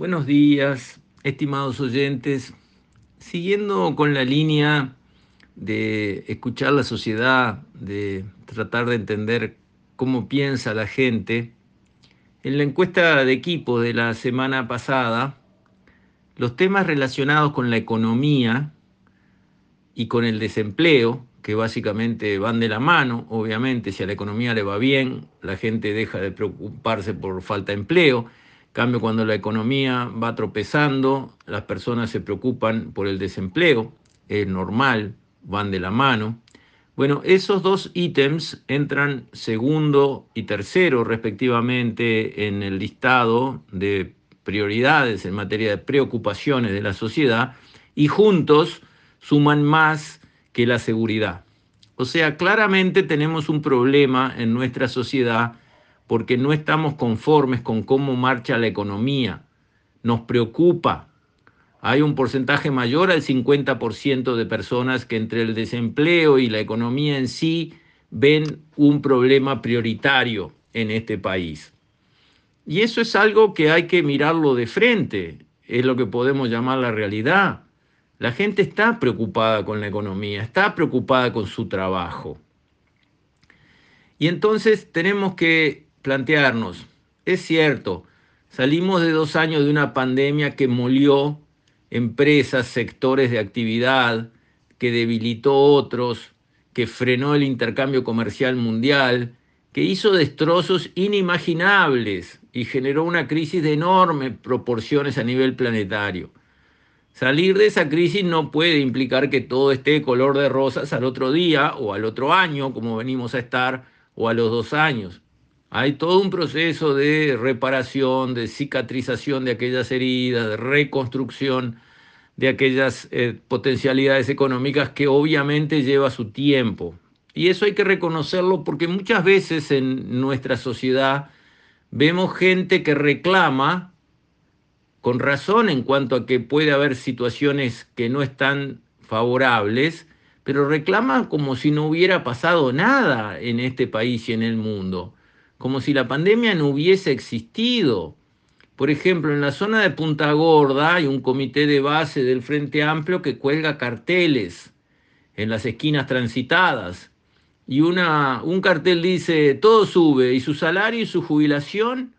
Buenos días, estimados oyentes. Siguiendo con la línea de escuchar la sociedad, de tratar de entender cómo piensa la gente, en la encuesta de equipo de la semana pasada, los temas relacionados con la economía y con el desempleo, que básicamente van de la mano, obviamente, si a la economía le va bien, la gente deja de preocuparse por falta de empleo, cambio, cuando la economía va tropezando, las personas se preocupan por el desempleo, es normal, van de la mano. Bueno, esos dos ítems entran segundo y tercero respectivamente en el listado de prioridades en materia de preocupaciones de la sociedad y juntos suman más que la seguridad. O sea, claramente tenemos un problema en nuestra sociedad porque no estamos conformes con cómo marcha la economía. Nos preocupa. Hay un porcentaje mayor al 50% de personas que entre el desempleo y la economía en sí ven un problema prioritario en este país. Y eso es algo que hay que mirarlo de frente, es lo que podemos llamar la realidad. La gente está preocupada con la economía, está preocupada con su trabajo. Y entonces tenemos que plantearnos, es cierto, salimos de dos años de una pandemia que molió empresas, sectores de actividad, que debilitó otros, que frenó el intercambio comercial mundial, que hizo destrozos inimaginables y generó una crisis de enormes proporciones a nivel planetario. Salir de esa crisis no puede implicar que todo esté color de rosas al otro día o al otro año, como venimos a estar, o a los dos años. Hay todo un proceso de reparación, de cicatrización de aquellas heridas, de reconstrucción de aquellas eh, potencialidades económicas que obviamente lleva su tiempo. Y eso hay que reconocerlo porque muchas veces en nuestra sociedad vemos gente que reclama con razón en cuanto a que puede haber situaciones que no están favorables, pero reclama como si no hubiera pasado nada en este país y en el mundo como si la pandemia no hubiese existido. Por ejemplo, en la zona de Punta Gorda hay un comité de base del Frente Amplio que cuelga carteles en las esquinas transitadas. Y un cartel dice, todo sube, y su salario y su jubilación,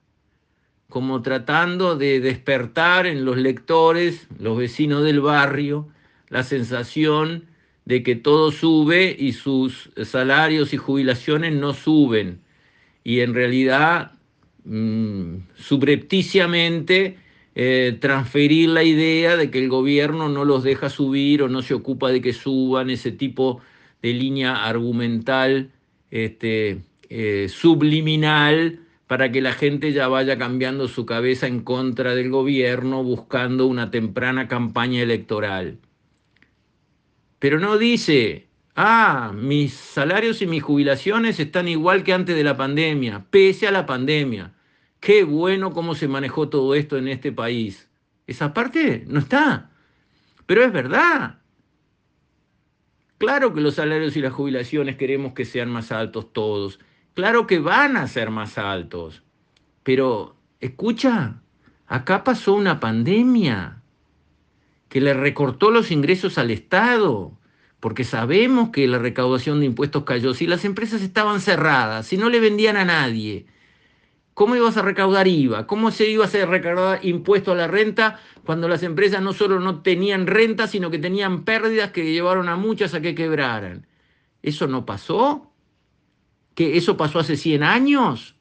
como tratando de despertar en los lectores, los vecinos del barrio, la sensación de que todo sube y sus salarios y jubilaciones no suben y en realidad mm, subrepticiamente eh, transferir la idea de que el gobierno no los deja subir o no se ocupa de que suban, ese tipo de línea argumental este, eh, subliminal para que la gente ya vaya cambiando su cabeza en contra del gobierno buscando una temprana campaña electoral. Pero no dice, Ah, mis salarios y mis jubilaciones están igual que antes de la pandemia, pese a la pandemia. Qué bueno cómo se manejó todo esto en este país. Esa parte no está. Pero es verdad. Claro que los salarios y las jubilaciones queremos que sean más altos todos. Claro que van a ser más altos. Pero, escucha, acá pasó una pandemia que le recortó los ingresos al Estado porque sabemos que la recaudación de impuestos cayó. Si las empresas estaban cerradas, si no le vendían a nadie, ¿cómo ibas a recaudar IVA? ¿Cómo se iba a hacer recaudar impuesto a la renta cuando las empresas no solo no tenían renta, sino que tenían pérdidas que llevaron a muchas a que quebraran? ¿Eso no pasó? ¿Que eso pasó hace 100 años?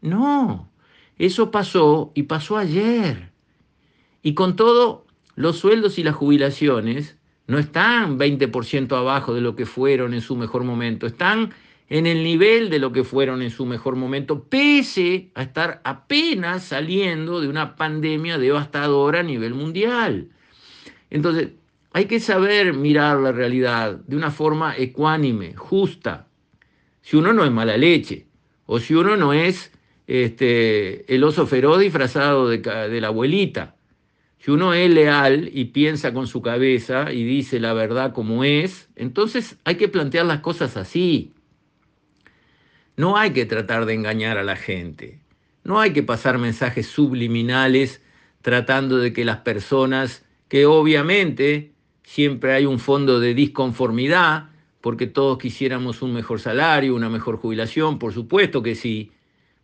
No, eso pasó y pasó ayer. Y con todo, los sueldos y las jubilaciones no están 20% abajo de lo que fueron en su mejor momento, están en el nivel de lo que fueron en su mejor momento, pese a estar apenas saliendo de una pandemia devastadora a nivel mundial. Entonces, hay que saber mirar la realidad de una forma ecuánime, justa. Si uno no es mala leche, o si uno no es este, el oso feroz disfrazado de, de la abuelita, si uno es leal y piensa con su cabeza y dice la verdad como es, entonces hay que plantear las cosas así. No hay que tratar de engañar a la gente. No hay que pasar mensajes subliminales tratando de que las personas, que obviamente siempre hay un fondo de disconformidad, porque todos quisiéramos un mejor salario, una mejor jubilación, por supuesto que sí,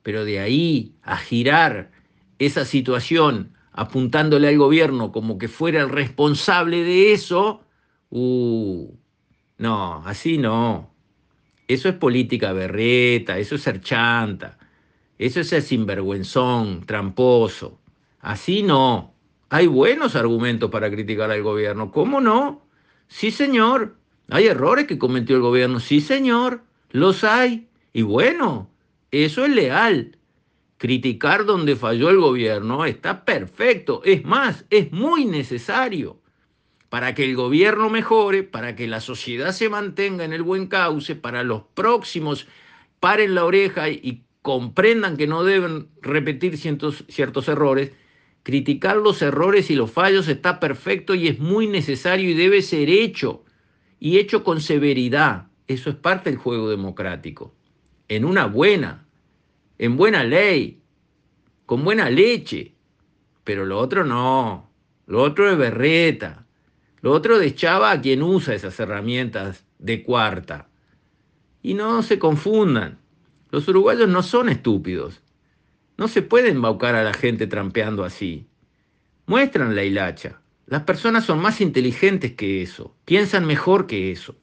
pero de ahí a girar esa situación apuntándole al gobierno como que fuera el responsable de eso, uh, no, así no. Eso es política berreta, eso es ser chanta, eso es ser sinvergüenzón, tramposo. Así no. Hay buenos argumentos para criticar al gobierno. ¿Cómo no? Sí, señor. Hay errores que cometió el gobierno. Sí, señor. Los hay. Y bueno, eso es leal. Criticar donde falló el gobierno está perfecto. Es más, es muy necesario para que el gobierno mejore, para que la sociedad se mantenga en el buen cauce, para los próximos paren la oreja y comprendan que no deben repetir ciertos, ciertos errores. Criticar los errores y los fallos está perfecto y es muy necesario y debe ser hecho, y hecho con severidad. Eso es parte del juego democrático. En una buena, en buena ley, con buena leche. Pero lo otro no, lo otro es berreta, lo otro deschaba a quien usa esas herramientas de cuarta. Y no se confundan, los uruguayos no son estúpidos. No se puede embaucar a la gente trampeando así. Muestran la hilacha. Las personas son más inteligentes que eso, piensan mejor que eso.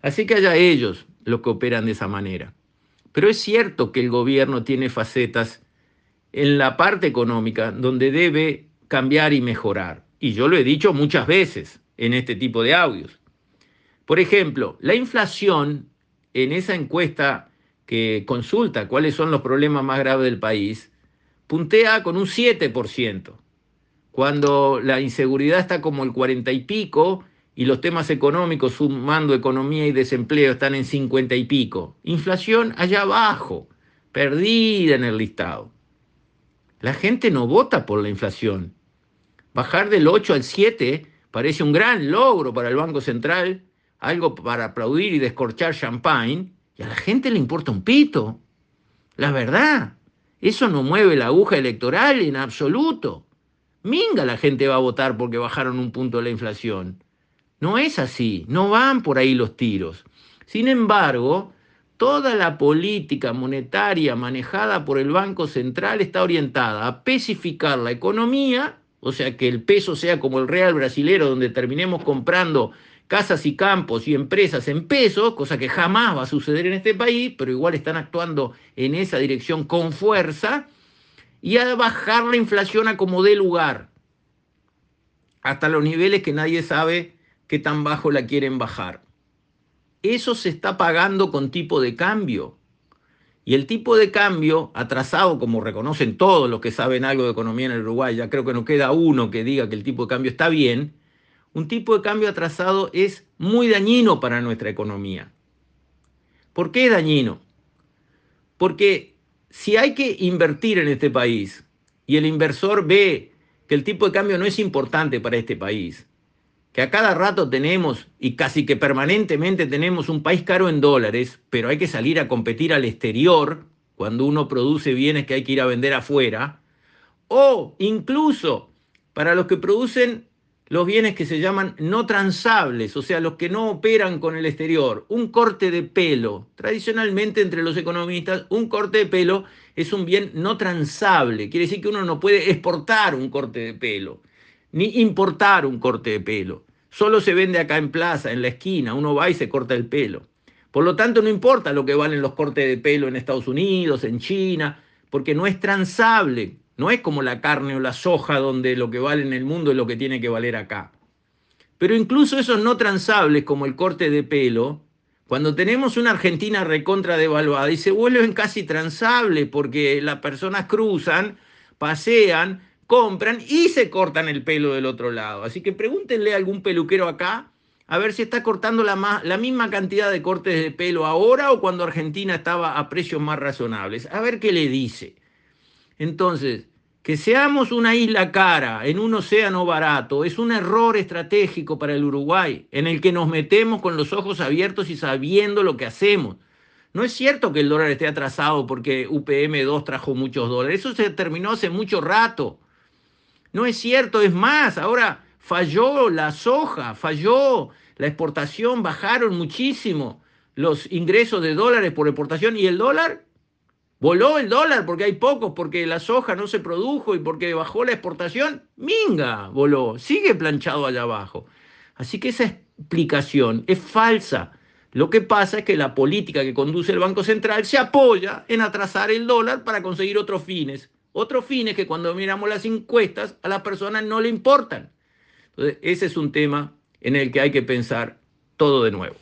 Así que haya ellos los que operan de esa manera. Pero es cierto que el gobierno tiene facetas en la parte económica donde debe cambiar y mejorar. Y yo lo he dicho muchas veces en este tipo de audios. Por ejemplo, la inflación en esa encuesta que consulta cuáles son los problemas más graves del país, puntea con un 7%, cuando la inseguridad está como el 40 y pico y los temas económicos, sumando economía y desempleo, están en 50 y pico. Inflación allá abajo, perdida en el listado. La gente no vota por la inflación. Bajar del 8 al 7 parece un gran logro para el Banco Central, algo para aplaudir y descorchar champagne, y a la gente le importa un pito. La verdad, eso no mueve la aguja electoral en absoluto. Minga la gente va a votar porque bajaron un punto la inflación. No es así, no van por ahí los tiros. Sin embargo, toda la política monetaria manejada por el Banco Central está orientada a pesificar la economía, o sea, que el peso sea como el real brasilero, donde terminemos comprando casas y campos y empresas en pesos, cosa que jamás va a suceder en este país, pero igual están actuando en esa dirección con fuerza, y a bajar la inflación a como dé lugar, hasta los niveles que nadie sabe qué tan bajo la quieren bajar. Eso se está pagando con tipo de cambio. Y el tipo de cambio atrasado, como reconocen todos los que saben algo de economía en el Uruguay, ya creo que no queda uno que diga que el tipo de cambio está bien, un tipo de cambio atrasado es muy dañino para nuestra economía. ¿Por qué es dañino? Porque si hay que invertir en este país y el inversor ve que el tipo de cambio no es importante para este país, que a cada rato tenemos y casi que permanentemente tenemos un país caro en dólares, pero hay que salir a competir al exterior cuando uno produce bienes que hay que ir a vender afuera, o incluso para los que producen los bienes que se llaman no transables, o sea, los que no operan con el exterior. Un corte de pelo. Tradicionalmente entre los economistas, un corte de pelo es un bien no transable. Quiere decir que uno no puede exportar un corte de pelo, ni importar un corte de pelo. Solo se vende acá en plaza, en la esquina, uno va y se corta el pelo. Por lo tanto, no importa lo que valen los cortes de pelo en Estados Unidos, en China, porque no es transable, no es como la carne o la soja donde lo que vale en el mundo es lo que tiene que valer acá. Pero incluso esos no transables como el corte de pelo, cuando tenemos una Argentina recontra devaluada y se vuelven casi transables porque las personas cruzan, pasean, compran y se cortan el pelo del otro lado. Así que pregúntenle a algún peluquero acá a ver si está cortando la, la, misma cantidad de cortes de pelo ahora o cuando Argentina estaba a precios más razonables. A ver qué le dice. Entonces, que seamos una isla cara en un océano barato es un error estratégico para el Uruguay, en el que nos metemos con los ojos abiertos y sabiendo lo que hacemos. No es cierto que el dólar esté atrasado porque UPM2 trajo muchos dólares, eso se terminó hace mucho rato. No es cierto, es más, ahora falló la soja, falló la exportación, bajaron muchísimo los ingresos de dólares por exportación y el dólar voló el dólar porque hay pocos, porque la soja no se produjo y porque bajó la exportación, minga, voló, sigue planchado allá abajo. Así que esa explicación es falsa. Lo que pasa es que la política que conduce el Banco Central se apoya en atrasar el dólar para conseguir otros fines. Otros fines que cuando miramos las encuestas a las personas no le importan. Entonces, ese es un tema en el que hay que pensar todo de nuevo.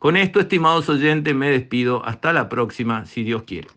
Con esto, estimados oyentes, me despido. Hasta la próxima, si Dios quiere.